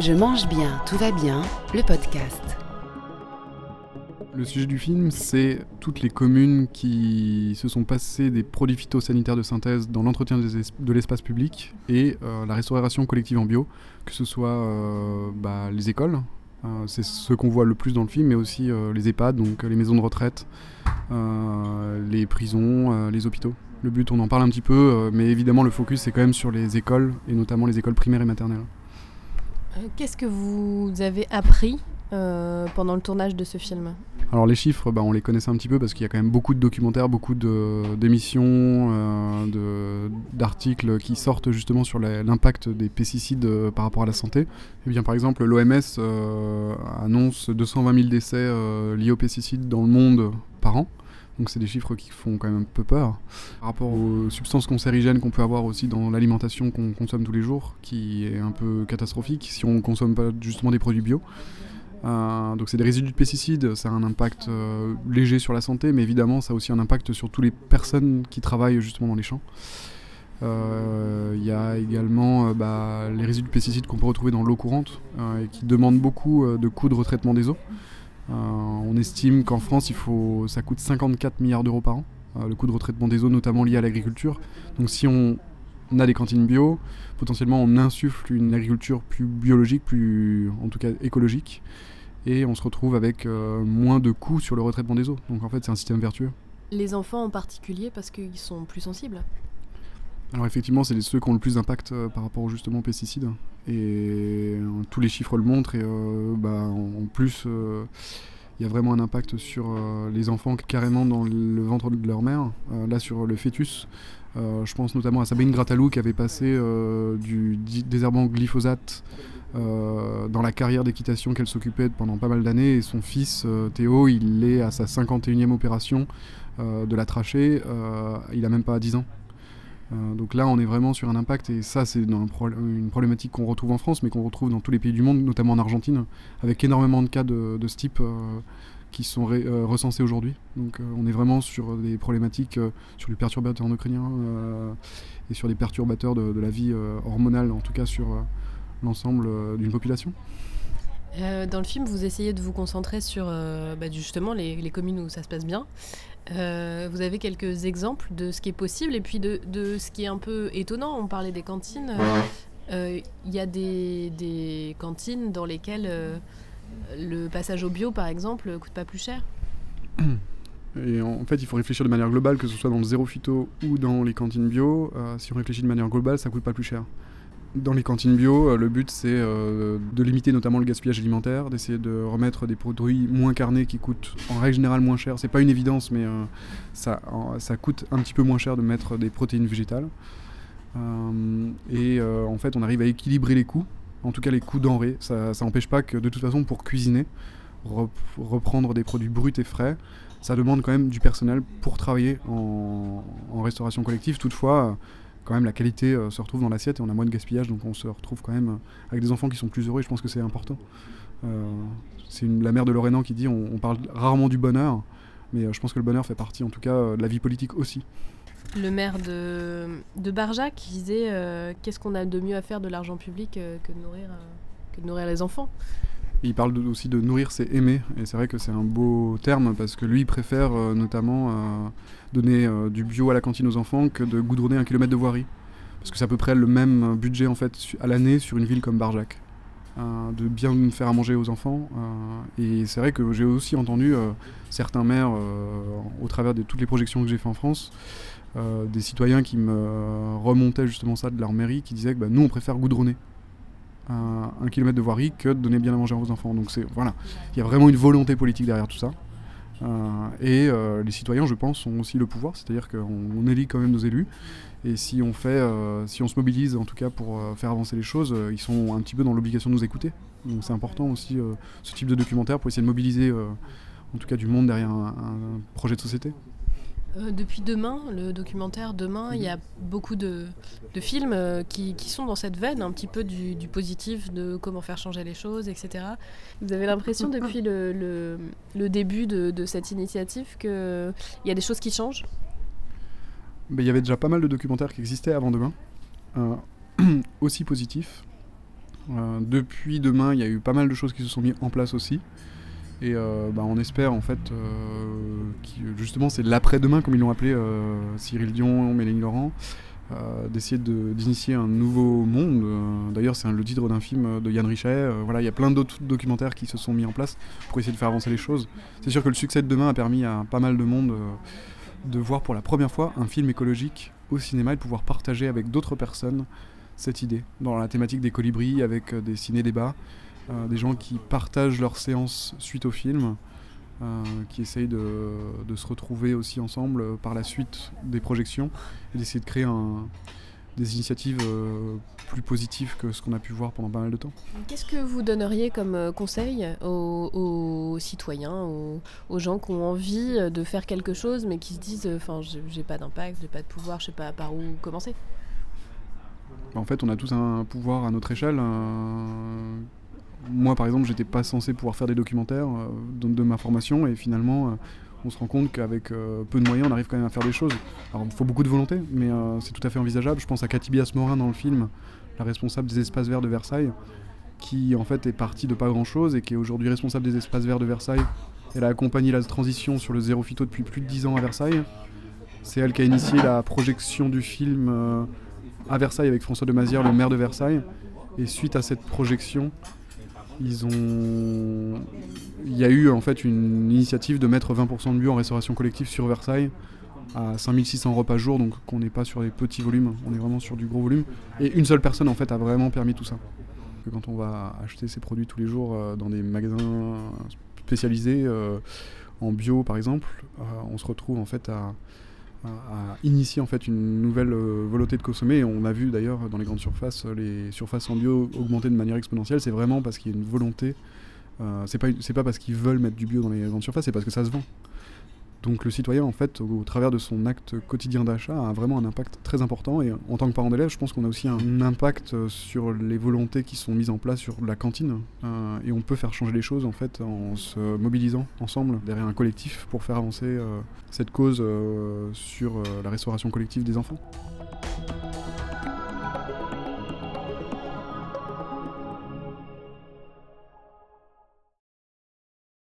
Je mange bien, tout va bien, le podcast. Le sujet du film, c'est toutes les communes qui se sont passées des produits phytosanitaires de synthèse dans l'entretien de l'espace public et euh, la restauration collective en bio, que ce soit euh, bah, les écoles, c'est ce qu'on voit le plus dans le film, mais aussi les EHPAD, donc les maisons de retraite, les prisons, les hôpitaux. Le but, on en parle un petit peu, mais évidemment le focus c'est quand même sur les écoles, et notamment les écoles primaires et maternelles. Qu'est-ce que vous avez appris pendant le tournage de ce film alors les chiffres, bah, on les connaissait un petit peu parce qu'il y a quand même beaucoup de documentaires, beaucoup d'émissions, euh, d'articles qui sortent justement sur l'impact des pesticides euh, par rapport à la santé. Et eh bien par exemple, l'OMS euh, annonce 220 000 décès liés aux pesticides dans le monde par an. Donc c'est des chiffres qui font quand même un peu peur. Par rapport aux substances cancérigènes qu'on peut avoir aussi dans l'alimentation qu'on consomme tous les jours, qui est un peu catastrophique si on ne consomme pas justement des produits bio. Euh, donc c'est des résidus de pesticides, ça a un impact euh, léger sur la santé, mais évidemment ça a aussi un impact sur toutes les personnes qui travaillent justement dans les champs. Euh, il y a également bah, les résidus de pesticides qu'on peut retrouver dans l'eau courante et qui demandent beaucoup de coûts de retraitement des eaux. on estime qu'en France, il faut, ça coûte 54 milliards d'euros par an, le coût de retraitement des eaux, notamment lié à l'agriculture. Donc si on a des cantines bio, potentiellement on insuffle une agriculture plus biologique, plus en tout cas écologique et on se retrouve avec euh, moins de coûts sur le retraitement des eaux. Donc en fait, c'est un système vertueux. Les enfants en particulier parce qu'ils sont plus sensibles alors effectivement, c'est ceux qui ont le plus d'impact euh, par rapport justement aux pesticides. Et euh, tous les chiffres le montrent. Et bah, en, plus, il y a vraiment un impact sur les enfants carrément dans le ventre de leur mère. là, sur le fœtus, je pense notamment à Sabine Gratalou qui avait passé du désherbant glyphosate euh, dans la carrière d'équitation qu'elle s'occupait pendant pas mal d'années. Et son fils euh, Théo, il est à sa 51e opération euh, de la trachée. il a même pas 10 ans. Donc là, on est vraiment sur un impact, et ça, c'est une problématique qu'on retrouve en France, mais qu'on retrouve dans tous les pays du monde, notamment en Argentine, avec énormément de cas de, ce type qui sont recensés aujourd'hui. Donc on est vraiment sur des problématiques sur les perturbateurs endocriniens et sur les perturbateurs de, la vie hormonale, en tout cas sur l'ensemble euh, d'une population euh, dans le film, vous essayez de vous concentrer sur euh, bah, justement les, communes où ça se passe bien. Vous avez quelques exemples de ce qui est possible et puis de, ce qui est un peu étonnant. On parlait des cantines. Il y a des, cantines dans lesquelles le passage au bio, par exemple, coûte pas plus cher. Et en fait, il faut réfléchir de manière globale, que ce soit dans le zéro phyto ou dans les cantines bio. si on réfléchit de manière globale, ça coûte pas plus cher. Dans les cantines bio, euh, le but c'est euh, de limiter notamment le gaspillage alimentaire, d'essayer de remettre des produits moins carnés qui coûtent en règle générale moins cher. C'est pas une évidence, mais euh, ça, ça coûte un petit peu moins cher de mettre des protéines végétales. et en fait, on arrive à équilibrer les coûts, en tout cas les coûts denrées. Ça n'empêche pas que de toute façon, pour cuisiner, reprendre des produits bruts et frais, ça demande quand même du personnel pour travailler en, en restauration collective. Toutefois, quand même la qualité euh, se retrouve dans l'assiette et on a moins de gaspillage, donc on se retrouve quand même euh, avec des enfants qui sont plus heureux je pense que c'est important. Euh, c'est la mère de Lorraine qui dit on, parle rarement du bonheur, mais je pense que le bonheur fait partie en tout cas de la vie politique aussi. Le maire de, Barjac disait qu'est-ce qu'on a de mieux à faire de l'argent public que de nourrir les enfants? Il parle aussi de nourrir, c'est aimer. Et c'est vrai que c'est un beau terme parce que lui, préfère euh, notamment euh, donner euh, du bio à la cantine aux enfants que de goudronner un kilomètre de voirie. Parce que c'est à peu près le même budget en fait à l'année sur une ville comme Barjac. de bien faire à manger aux enfants. et c'est vrai que j'ai aussi entendu certains maires, au travers de toutes les projections que j'ai fait en France, des citoyens qui me remontaient justement ça de leur mairie, qui disaient que bah, nous on préfère goudronner un, kilomètre de voirie que de donner bien à manger à vos enfants. Donc c'est voilà, il y a vraiment une volonté politique derrière tout ça. Euh, et euh, les citoyens, je pense, ont aussi le pouvoir, c'est-à-dire qu'on élit quand même nos élus. Et si on fait, euh, si on se mobilise en tout cas pour faire avancer les choses, ils sont un petit peu dans l'obligation de nous écouter. Donc c'est important aussi ce type de documentaire pour essayer de mobiliser en tout cas du monde derrière un projet de société. Euh, depuis demain, le documentaire Demain, il y a beaucoup de, films euh, qui, sont dans cette veine, un petit peu du, positif, de comment faire changer les choses, etc. Vous avez l'impression depuis le, début de, cette initiative qu'il y a des choses qui changent? Il y avait déjà pas mal de documentaires qui existaient avant demain, euh, aussi positifs. Depuis demain, il y a eu pas mal de choses qui se sont mises en place aussi. Et euh, bah, on espère en fait, euh, qui, justement, c'est l'après-demain, comme ils l'ont appelé euh, Cyril Dion, Mélanie Laurent, d'essayer de- d'initier un nouveau monde. D'ailleurs, c'est le titre d'un film de Yann Richet. Voilà, il y a plein d'autres documentaires qui se sont mis en place pour essayer de faire avancer les choses. C'est sûr que le succès de demain a permis à pas mal de monde de voir pour la première fois un film écologique au cinéma et de pouvoir partager avec d'autres personnes cette idée. Dans la thématique des colibris, avec des ciné-débats, euh, des gens qui partagent leurs séances suite au film, euh, qui essayent de, de se retrouver aussi ensemble euh, par la suite des projections et d'essayer de créer un- des initiatives plus positives que ce qu'on a pu voir pendant pas mal de temps. Qu'est-ce que vous donneriez comme conseil aux, aux citoyens, aux, aux gens qui ont envie de faire quelque chose mais qui se disent enfin j'ai pas d'impact, j'ai pas de pouvoir, je sais pas par où commencer? Bah, En fait, on a tous un pouvoir à notre échelle. euh, Moi, par exemple, j'étais pas censé pouvoir faire des documentaires euh, de, de ma formation, et finalement, euh, on se rend compte qu'avec euh, peu de moyens, on arrive quand même à faire des choses. Alors, il faut beaucoup de volonté, mais c'est tout à fait envisageable. Je pense à Cathy Bias-Morin dans le film, la responsable des espaces verts de Versailles, qui en fait est partie de pas grand-chose et qui est aujourd'hui responsable des espaces verts de Versailles. Elle a accompagné la transition sur le zéro phyto depuis plus de 10 ans à Versailles. C'est elle qui a initié la projection du film à Versailles avec François de Mazières, le maire de Versailles. Et suite à cette projection, il y a eu en fait une initiative de mettre 20% de bio en restauration collective sur Versailles à 5600 repas jour, donc qu'on n'est pas sur des petits volumes, on est vraiment sur du gros volume. Et une seule personne en fait a vraiment permis tout ça. Quand on va acheter ces produits tous les jours euh, dans des magasins spécialisés euh, en bio par exemple, euh, on se retrouve en fait à, à, initier en fait une nouvelle euh, volonté de consommer. On a vu d'ailleurs dans les grandes surfaces euh, les surfaces en bio augmenter de manière exponentielle. C'est vraiment parce qu'il y a une volonté. Euh, c'est c'est pas parce qu'ils veulent mettre du bio dans les grandes surfaces, c'est parce que ça se vend. Donc le citoyen, en fait, au, travers de son acte quotidien d'achat, a vraiment un impact très important. Et en tant que parent d'élève, je pense qu'on a aussi un impact euh, sur les volontés qui sont mises en place sur la cantine. Euh, et on peut faire changer les choses, en fait, en se mobilisant ensemble derrière un collectif pour faire avancer euh, cette cause euh, sur euh, la restauration collective des enfants.